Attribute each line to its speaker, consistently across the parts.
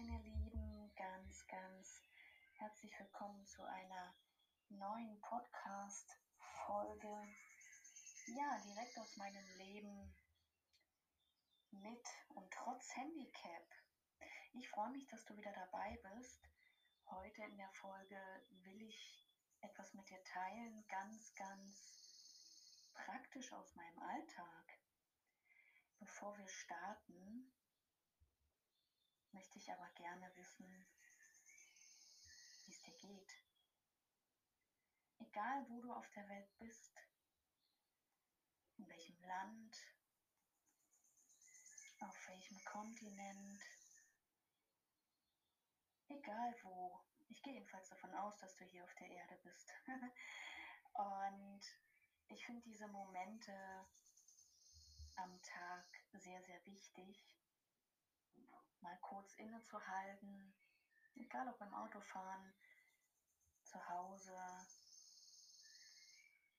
Speaker 1: meine Lieben, ganz, ganz herzlich willkommen zu einer neuen Podcast-Folge. Ja, direkt aus meinem Leben mit und trotz Handicap. Ich freue mich, dass du wieder dabei bist. Heute in der Folge will ich etwas mit dir teilen, ganz, ganz praktisch aus meinem Alltag. Bevor wir starten, möchte ich aber gerne wissen, wie es dir geht. Egal wo du auf der Welt bist, in welchem Land, auf welchem Kontinent, egal wo. Ich gehe jedenfalls davon aus, dass du hier auf der Erde bist. Und ich finde diese Momente am Tag sehr, sehr wichtig, mal kurz innezuhalten, egal ob beim Autofahren, zu Hause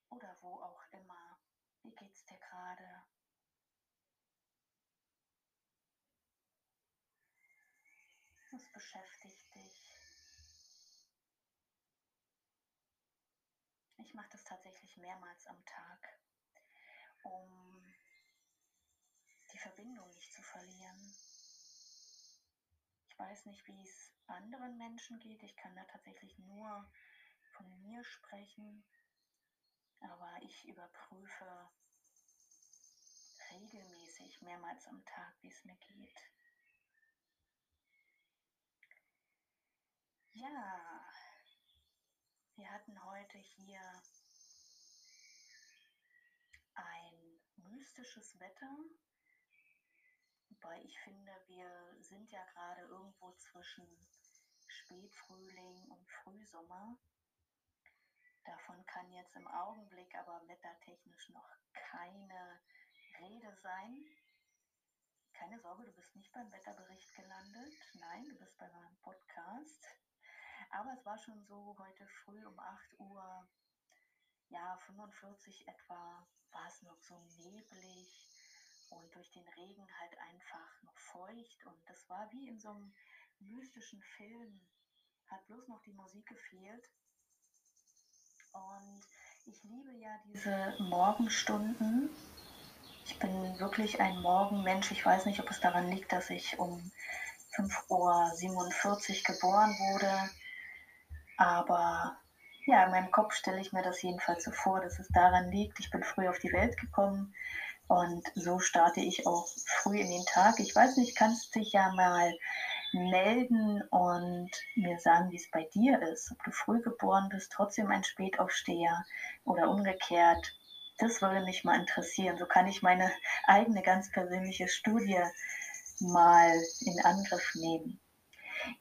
Speaker 1: oder wo auch immer. Wie geht's dir gerade? Was beschäftigt dich? Ich mache das tatsächlich mehrmals am Tag, um die Verbindung nicht zu verlieren weiß nicht, wie es anderen Menschen geht. Ich kann da tatsächlich nur von mir sprechen. Aber ich überprüfe regelmäßig mehrmals am Tag, wie es mir geht. Ja, wir hatten heute hier ein mystisches Wetter. Wobei ich finde, wir sind ja gerade irgendwo zwischen Spätfrühling und Frühsommer. Davon kann jetzt im Augenblick aber wettertechnisch noch keine Rede sein. Keine Sorge, du bist nicht beim Wetterbericht gelandet. Nein, du bist bei meinem Podcast. Aber es war schon so heute früh um 8 Uhr, ja, 45 etwa, war es noch so neblig und durch den Regen halt einfach noch feucht. Und das war wie in so einem mystischen Film. Hat bloß noch die Musik gefehlt. Und ich liebe ja diese Morgenstunden. Ich bin wirklich ein Morgenmensch. Ich weiß nicht, ob es daran liegt, dass ich um 5.47 Uhr geboren wurde. Aber ja, in meinem Kopf stelle ich mir das jedenfalls so vor, dass es daran liegt. Ich bin früh auf die Welt gekommen und so starte ich auch früh in den Tag. Ich weiß nicht, kannst dich ja mal melden und mir sagen, wie es bei dir ist. Ob du früh geboren bist, trotzdem ein Spätaufsteher oder umgekehrt. Das würde mich mal interessieren. So kann ich meine eigene ganz persönliche Studie mal in Angriff nehmen.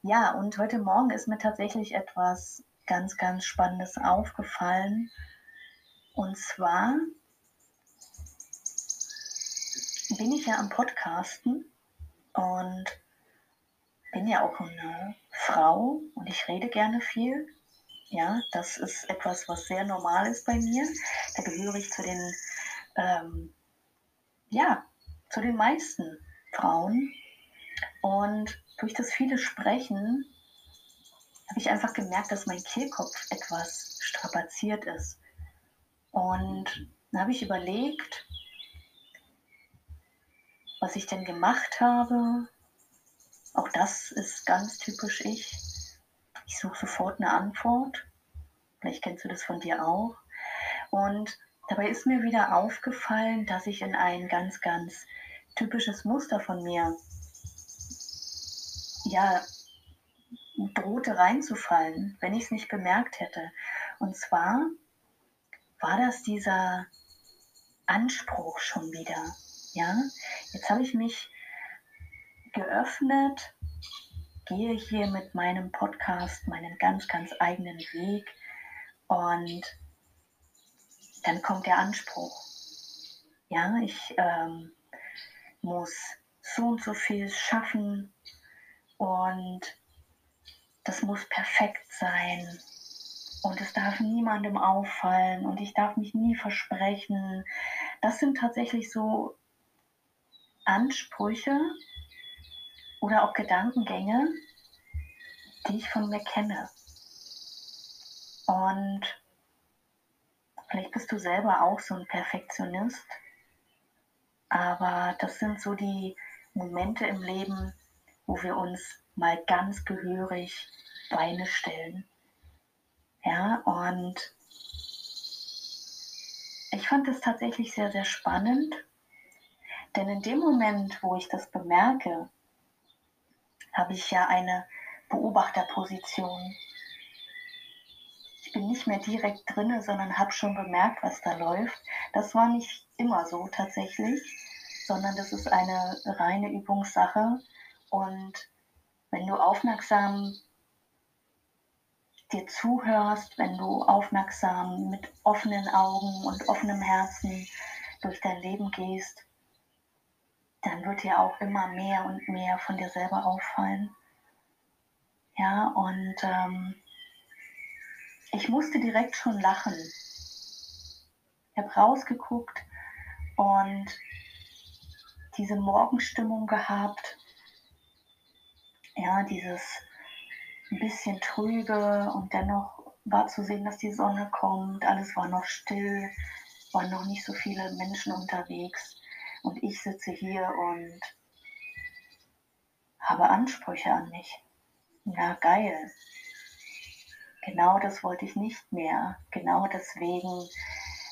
Speaker 1: Ja, und heute Morgen ist mir tatsächlich etwas ganz, ganz Spannendes aufgefallen. Und zwar bin ich ja am Podcasten und bin ja auch eine Frau und ich rede gerne viel. Ja, das ist etwas, was sehr normal ist bei mir. Da gehöre ich zu den, ähm, ja, zu den meisten Frauen. Und durch das viele Sprechen habe ich einfach gemerkt, dass mein Kehlkopf etwas strapaziert ist. Und dann habe ich überlegt, was ich denn gemacht habe. Auch das ist ganz typisch ich. Ich suche sofort eine Antwort. Vielleicht kennst du das von dir auch. Und dabei ist mir wieder aufgefallen, dass ich in ein ganz, ganz typisches Muster von mir, ja, drohte reinzufallen, wenn ich es nicht bemerkt hätte. Und zwar war das dieser Anspruch schon wieder. Ja, jetzt habe ich mich geöffnet, gehe hier mit meinem Podcast meinen ganz, ganz eigenen Weg und dann kommt der Anspruch. Ja, ich ähm, muss so und so viel schaffen und das muss perfekt sein und es darf niemandem auffallen und ich darf mich nie versprechen. Das sind tatsächlich so Ansprüche oder auch Gedankengänge, die ich von mir kenne. Und vielleicht bist du selber auch so ein Perfektionist, aber das sind so die Momente im Leben, wo wir uns mal ganz gehörig Beine stellen. Ja, und ich fand es tatsächlich sehr, sehr spannend, denn in dem Moment, wo ich das bemerke, habe ich ja eine Beobachterposition. Ich bin nicht mehr direkt drinne, sondern habe schon bemerkt, was da läuft. Das war nicht immer so tatsächlich, sondern das ist eine reine Übungssache. Und wenn du aufmerksam dir zuhörst, wenn du aufmerksam mit offenen Augen und offenem Herzen durch dein Leben gehst, dann wird dir auch immer mehr und mehr von dir selber auffallen. Ja, und ähm, ich musste direkt schon lachen. Ich habe rausgeguckt und diese Morgenstimmung gehabt. Ja, dieses ein bisschen trübe und dennoch war zu sehen, dass die Sonne kommt. Alles war noch still, waren noch nicht so viele Menschen unterwegs. Und ich sitze hier und habe Ansprüche an mich. Na geil. Genau das wollte ich nicht mehr. Genau deswegen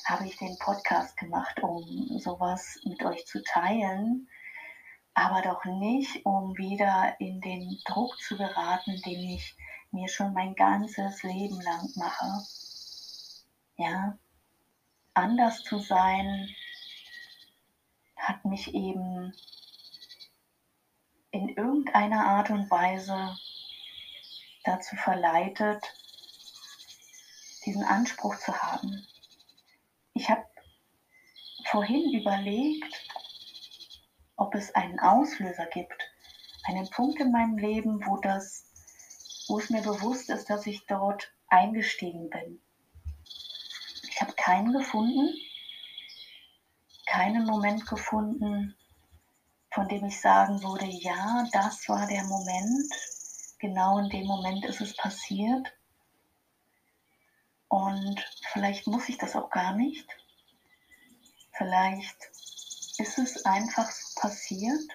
Speaker 1: habe ich den Podcast gemacht, um sowas mit euch zu teilen, aber doch nicht, um wieder in den Druck zu geraten, den ich mir schon mein ganzes Leben lang mache. Ja, anders zu sein hat mich eben in irgendeiner Art und Weise dazu verleitet, diesen Anspruch zu haben. Ich habe vorhin überlegt, ob es einen Auslöser gibt, einen Punkt in meinem Leben, wo das, wo es mir bewusst ist, dass ich dort eingestiegen bin. Ich habe keinen gefunden, keinen Moment gefunden, von dem ich sagen würde, ja, das war der Moment, genau in dem Moment ist es passiert. Und vielleicht muss ich das auch gar nicht. Vielleicht ist es einfach so passiert.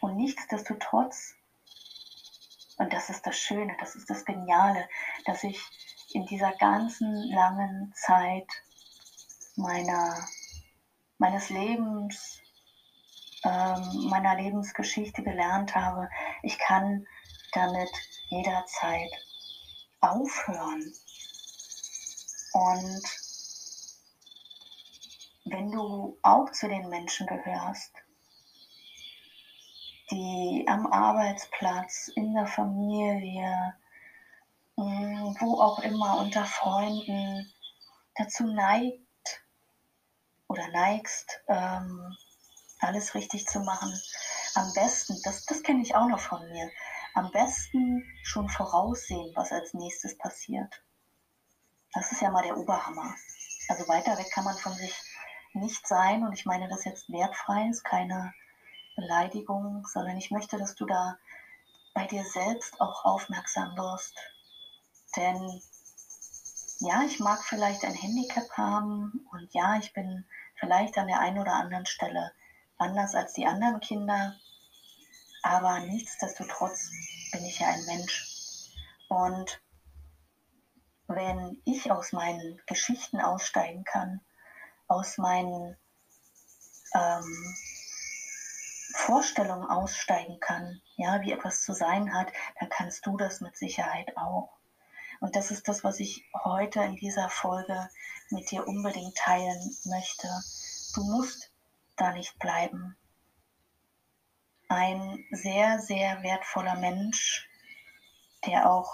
Speaker 1: Und nichtsdestotrotz, und das ist das Schöne, das ist das Geniale, dass ich in dieser ganzen langen Zeit meiner, meines Lebens, ähm, meiner Lebensgeschichte gelernt habe, ich kann damit jederzeit aufhören. Und wenn du auch zu den Menschen gehörst, die am Arbeitsplatz, in der Familie, mm, wo auch immer unter Freunden dazu neigt oder neigst, ähm, alles richtig zu machen. Am besten, das, das kenne ich auch noch von mir, am besten schon voraussehen, was als nächstes passiert. Das ist ja mal der Oberhammer. Also weiter weg kann man von sich nicht sein und ich meine das jetzt wertfrei, ist keine Beleidigung, sondern ich möchte, dass du da bei dir selbst auch aufmerksam wirst. Denn ja, ich mag vielleicht ein Handicap haben und ja, ich bin vielleicht an der einen oder anderen Stelle anders als die anderen Kinder, aber nichtsdestotrotz bin ich ja ein Mensch. Und wenn ich aus meinen Geschichten aussteigen kann, aus meinen ähm, Vorstellungen aussteigen kann, ja, wie etwas zu sein hat, dann kannst du das mit Sicherheit auch. Und das ist das, was ich heute in dieser Folge mit dir unbedingt teilen möchte. Du musst da nicht bleiben. Ein sehr, sehr wertvoller Mensch, der auch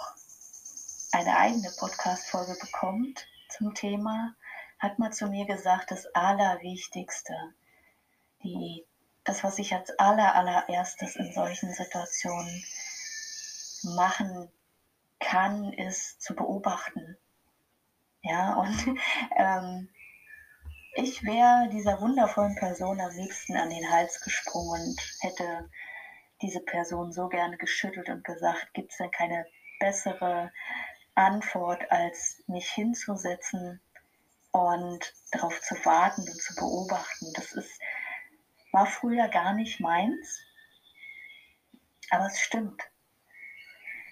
Speaker 1: eine eigene Podcast-Folge bekommt zum Thema, hat mal zu mir gesagt, das Allerwichtigste, die, das, was ich als aller, allererstes in solchen Situationen machen kann, ist zu beobachten. Ja, und ähm, ich wäre dieser wundervollen Person am liebsten an den Hals gesprungen und hätte diese Person so gerne geschüttelt und gesagt, gibt es denn keine bessere Antwort, als mich hinzusetzen und darauf zu warten und zu beobachten. Das ist, war früher gar nicht meins, aber es stimmt.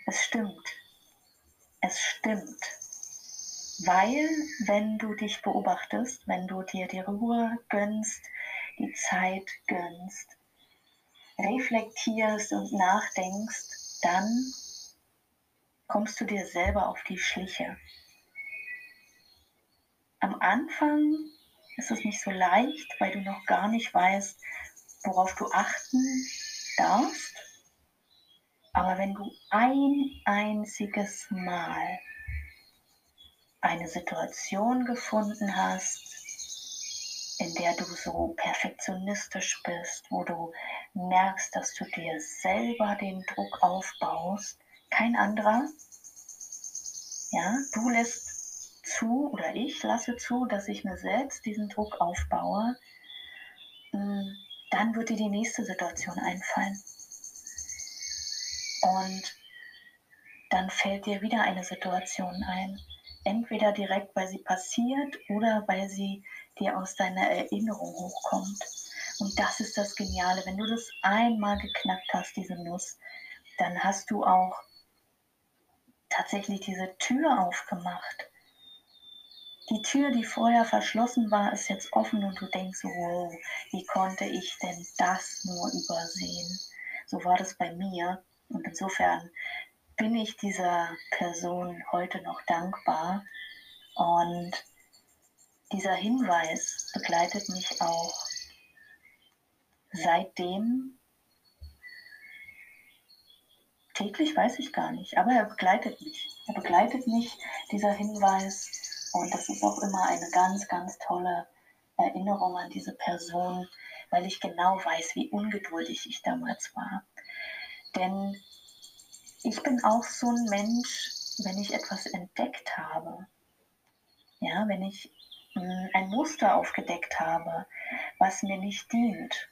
Speaker 1: Es stimmt. Es stimmt. Weil, wenn du dich beobachtest, wenn du dir die Ruhe gönnst, die Zeit gönnst, reflektierst und nachdenkst, dann kommst du dir selber auf die Schliche. Am Anfang ist es nicht so leicht, weil du noch gar nicht weißt, worauf du achten darfst. Aber wenn du ein einziges Mal eine Situation gefunden hast, in der du so perfektionistisch bist, wo du merkst, dass du dir selber den Druck aufbaust, kein anderer. Ja, du lässt zu oder ich lasse zu, dass ich mir selbst diesen Druck aufbaue. Hm, dann wird dir die nächste Situation einfallen. Und dann fällt dir wieder eine Situation ein. Entweder direkt, weil sie passiert oder weil sie dir aus deiner Erinnerung hochkommt. Und das ist das Geniale. Wenn du das einmal geknackt hast, diese Nuss, dann hast du auch tatsächlich diese Tür aufgemacht. Die Tür, die vorher verschlossen war, ist jetzt offen und du denkst, wow, wie konnte ich denn das nur übersehen? So war das bei mir. Und insofern bin ich dieser Person heute noch dankbar. Und dieser Hinweis begleitet mich auch seitdem täglich weiß ich gar nicht, aber er begleitet mich. Er begleitet mich, dieser Hinweis. Und das ist auch immer eine ganz, ganz tolle Erinnerung an diese Person, weil ich genau weiß, wie ungeduldig ich damals war. Denn ich bin auch so ein Mensch, wenn ich etwas entdeckt habe, ja, wenn ich hm, ein Muster aufgedeckt habe, was mir nicht dient,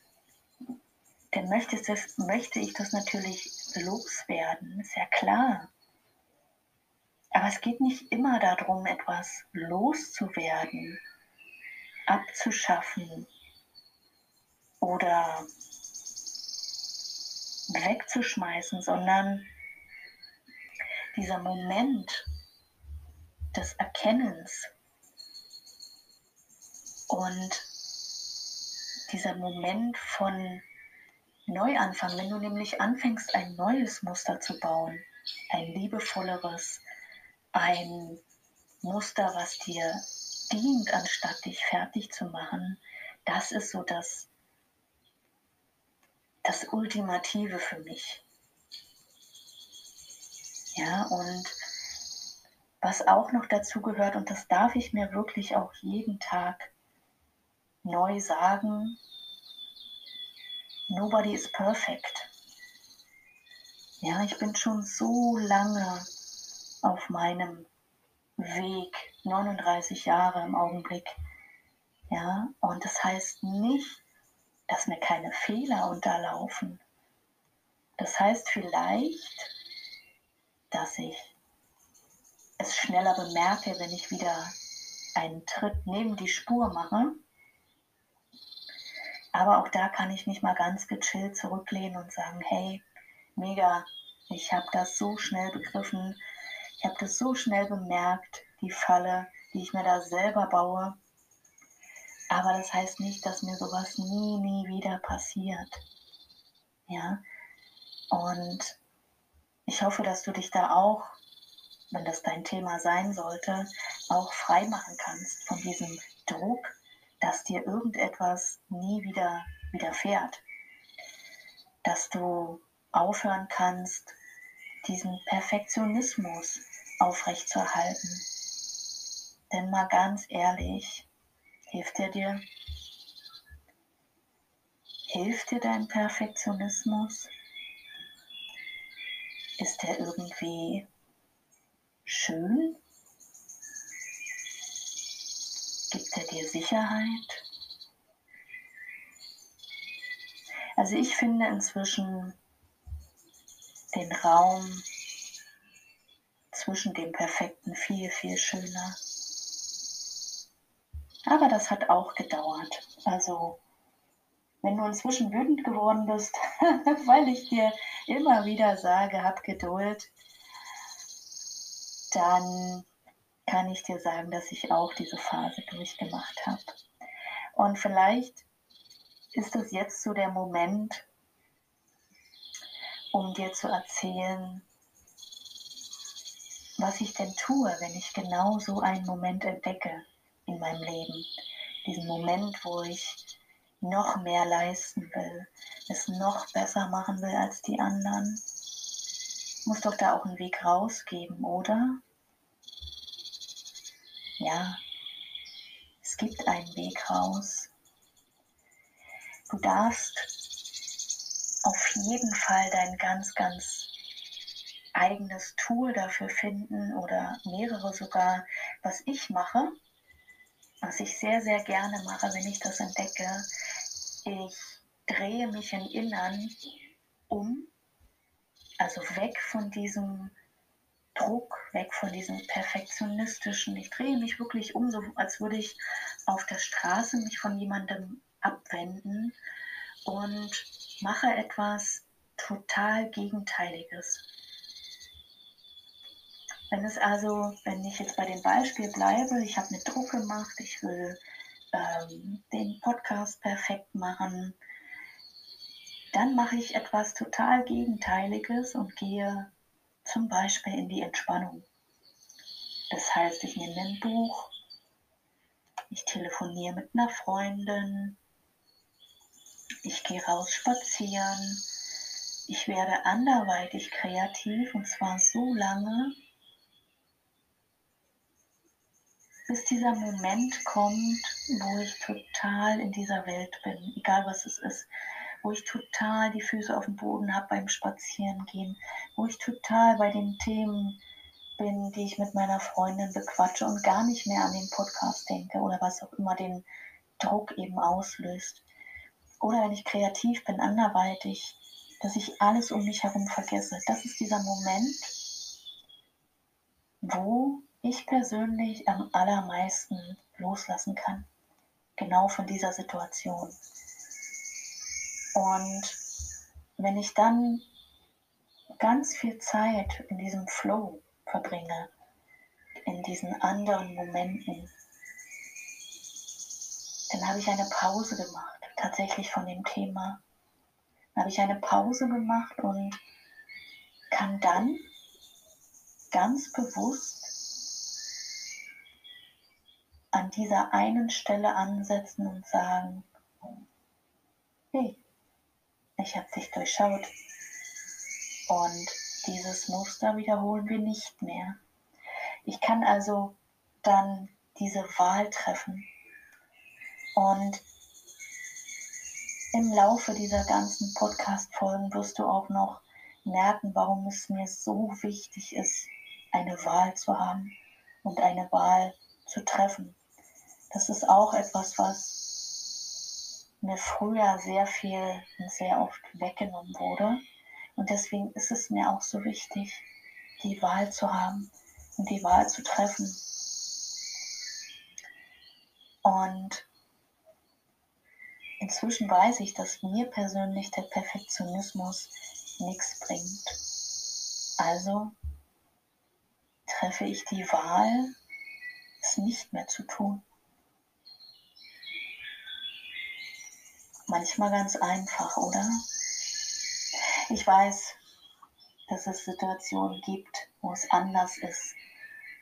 Speaker 1: dann möchte, das, möchte ich das natürlich loswerden, ist ja klar. Aber es geht nicht immer darum, etwas loszuwerden, abzuschaffen oder wegzuschmeißen, sondern dieser Moment des Erkennens und dieser Moment von Neuanfang, wenn du nämlich anfängst, ein neues Muster zu bauen, ein liebevolleres, ein Muster, was dir dient, anstatt dich fertig zu machen, das ist so das, das Ultimative für mich. Ja, und was auch noch dazu gehört, und das darf ich mir wirklich auch jeden Tag neu sagen, nobody is perfect. Ja, ich bin schon so lange auf meinem Weg, 39 Jahre im Augenblick. Ja, und das heißt nicht, dass mir keine Fehler unterlaufen. Das heißt vielleicht, dass ich es schneller bemerke, wenn ich wieder einen Tritt neben die Spur mache. Aber auch da kann ich mich mal ganz gechillt zurücklehnen und sagen, hey, mega, ich habe das so schnell begriffen, ich habe das so schnell bemerkt, die Falle, die ich mir da selber baue. Aber das heißt nicht, dass mir sowas nie, nie wieder passiert. Ja, und ich hoffe, dass du dich da auch, wenn das dein Thema sein sollte, auch frei machen kannst von diesem Druck, dass dir irgendetwas nie wieder widerfährt. Dass du aufhören kannst, diesen Perfektionismus aufrechtzuerhalten. Denn mal ganz ehrlich, hilft er dir? Hilft dir dein Perfektionismus? Ist er irgendwie schön? Gibt er dir Sicherheit? Also ich finde inzwischen, den Raum zwischen dem Perfekten viel, viel schöner. Aber das hat auch gedauert. Also, wenn du inzwischen wütend geworden bist, weil ich dir immer wieder sage, hab Geduld, dann kann ich dir sagen, dass ich auch diese Phase durchgemacht habe. Und vielleicht ist es jetzt so der Moment, um dir zu erzählen, was ich denn tue, wenn ich genau so einen Moment entdecke in meinem Leben. Diesen Moment, wo ich noch mehr leisten will, es noch besser machen will als die anderen. Muss doch da auch einen Weg rausgeben, oder? Ja, es gibt einen Weg raus. Du darfst auf jeden Fall dein ganz, ganz eigenes Tool dafür finden oder mehrere sogar, was ich mache, was ich sehr, sehr gerne mache, wenn ich das entdecke. Ich drehe mich im Innern um, also weg von diesem Druck, weg von diesem perfektionistischen. Ich drehe mich wirklich um, so als würde ich auf der Straße mich von jemandem abwenden und mache etwas total Gegenteiliges. Wenn es also, wenn ich jetzt bei dem Beispiel bleibe, ich habe mir Druck gemacht, ich will ähm, den Podcast perfekt machen, dann mache ich etwas total Gegenteiliges und gehe zum Beispiel in die Entspannung. Das heißt, ich nehme ein Buch, ich telefoniere mit einer Freundin, ich gehe raus spazieren, ich werde anderweitig kreativ und zwar so lange, bis dieser Moment kommt, wo ich total in dieser Welt bin, egal was es ist, wo ich total die Füße auf dem Boden habe beim Spazierengehen, wo ich total bei den Themen bin, die ich mit meiner Freundin bequatsche und gar nicht mehr an den Podcast denke oder was auch immer den Druck eben auslöst. Oder wenn ich kreativ bin, anderweitig, dass ich alles um mich herum vergesse. Das ist dieser Moment, wo ich persönlich am allermeisten loslassen kann. Genau von dieser Situation. Und wenn ich dann ganz viel Zeit in diesem Flow verbringe, in diesen anderen Momenten, dann habe ich eine Pause gemacht, tatsächlich von dem Thema. Dann habe ich eine Pause gemacht und kann dann ganz bewusst an dieser einen Stelle ansetzen und sagen, hey, ich habe dich durchschaut. Und dieses Muster wiederholen wir nicht mehr. Ich kann also dann diese Wahl treffen. Und im Laufe dieser ganzen Podcast-Folgen wirst du auch noch merken, warum es mir so wichtig ist, eine Wahl zu haben und eine Wahl zu treffen. Das ist auch etwas, was mir früher sehr viel und sehr oft weggenommen wurde. Und deswegen ist es mir auch so wichtig, die Wahl zu haben und die Wahl zu treffen. Und inzwischen weiß ich, dass mir persönlich der Perfektionismus nichts bringt. Also treffe ich die Wahl, es nicht mehr zu tun. Manchmal ganz einfach, oder? Ich weiß, dass es Situationen gibt, wo es anders ist,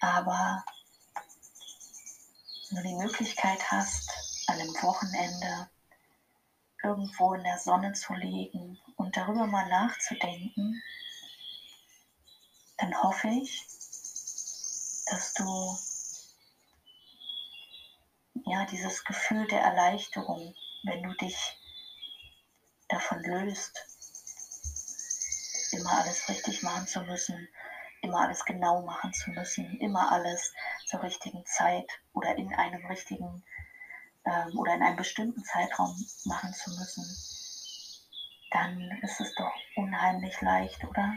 Speaker 1: aber wenn du die Möglichkeit hast, an einem Wochenende irgendwo in der Sonne zu liegen und darüber mal nachzudenken, dann hoffe ich, dass du ja dieses Gefühl der Erleichterung, wenn du dich davon löst, immer alles richtig machen zu müssen, immer alles genau machen zu müssen, immer alles zur richtigen Zeit oder in einem richtigen ähm, oder in einem bestimmten Zeitraum machen zu müssen, dann ist es doch unheimlich leicht, oder?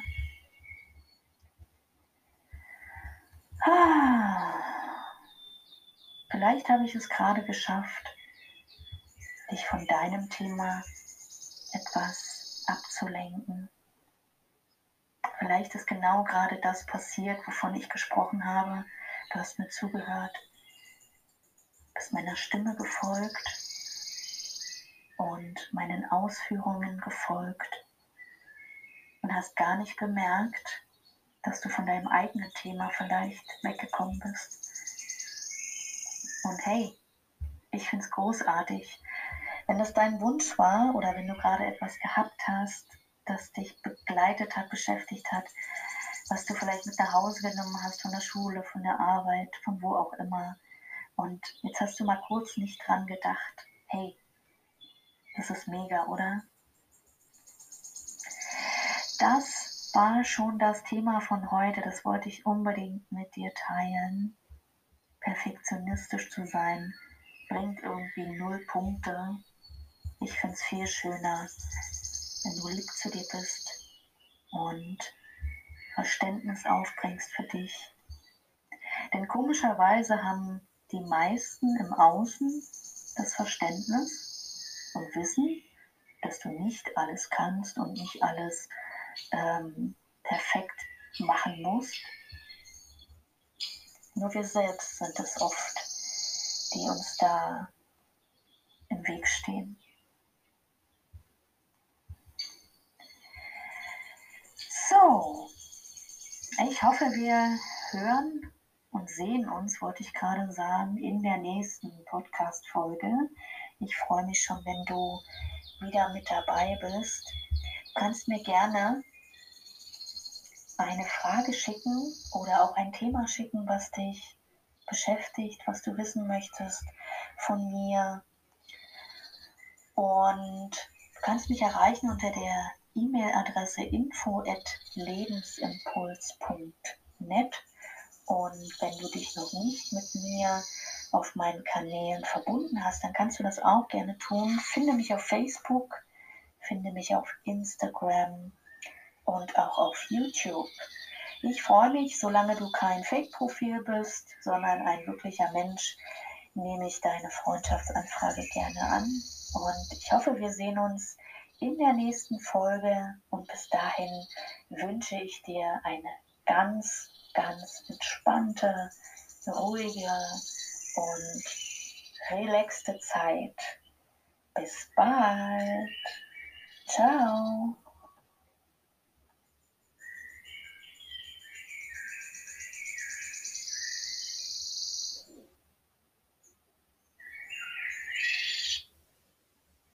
Speaker 1: Ah. Vielleicht habe ich es gerade geschafft, dich von deinem Thema etwas abzulenken. Vielleicht ist genau gerade das passiert, wovon ich gesprochen habe. Du hast mir zugehört, bist meiner Stimme gefolgt und meinen Ausführungen gefolgt und hast gar nicht bemerkt, dass du von deinem eigenen Thema vielleicht weggekommen bist. Und hey, ich finde es großartig, wenn das dein Wunsch war oder wenn du gerade etwas gehabt hast, das dich begleitet hat, beschäftigt hat, was du vielleicht mit nach Hause genommen hast von der Schule, von der Arbeit, von wo auch immer. Und jetzt hast du mal kurz nicht dran gedacht, hey, das ist mega, oder? Das war schon das Thema von heute. Das wollte ich unbedingt mit dir teilen. Perfektionistisch zu sein bringt irgendwie null Punkte. Ich finde es viel schöner, wenn du lieb zu dir bist und Verständnis aufbringst für dich. Denn komischerweise haben die meisten im Außen das Verständnis und wissen, dass du nicht alles kannst und nicht alles ähm, perfekt machen musst. Nur wir selbst sind es oft, die uns da im Weg stehen. So, ich hoffe, wir hören und sehen uns, wollte ich gerade sagen, in der nächsten Podcast-Folge. Ich freue mich schon, wenn du wieder mit dabei bist. Du kannst mir gerne eine Frage schicken oder auch ein Thema schicken, was dich beschäftigt, was du wissen möchtest von mir. Und du kannst mich erreichen unter der E-Mail-Adresse info@lebensimpuls.net. Und wenn du dich noch nicht mit mir auf meinen Kanälen verbunden hast, dann kannst du das auch gerne tun. Finde mich auf Facebook, finde mich auf Instagram und auch auf YouTube. Ich freue mich, solange du kein Fake-Profil bist, sondern ein wirklicher Mensch, nehme ich deine Freundschaftsanfrage gerne an. Und ich hoffe, wir sehen uns in der nächsten Folge. Und bis dahin wünsche ich dir eine ganz, ganz entspannte, ruhige und relaxte Zeit. Bis bald. Ciao.